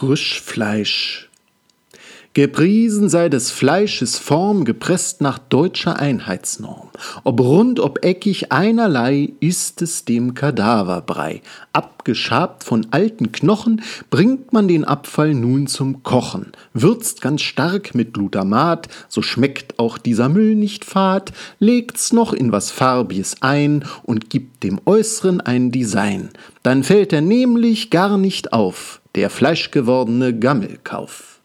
Frischfleisch. Gepriesen sei des Fleisches Form, gepresst nach deutscher Einheitsnorm. Ob rund, ob eckig, einerlei ist es dem Kadaverbrei. Abgeschabt von alten Knochen bringt man den Abfall nun zum Kochen. Würzt ganz stark mit Glutamat, so schmeckt auch dieser Müll nicht fad, legt's noch in was Farbiges ein und gibt dem Äußeren ein Design. Dann fällt er nämlich gar nicht auf, der fleischgewordene Gammelkauf.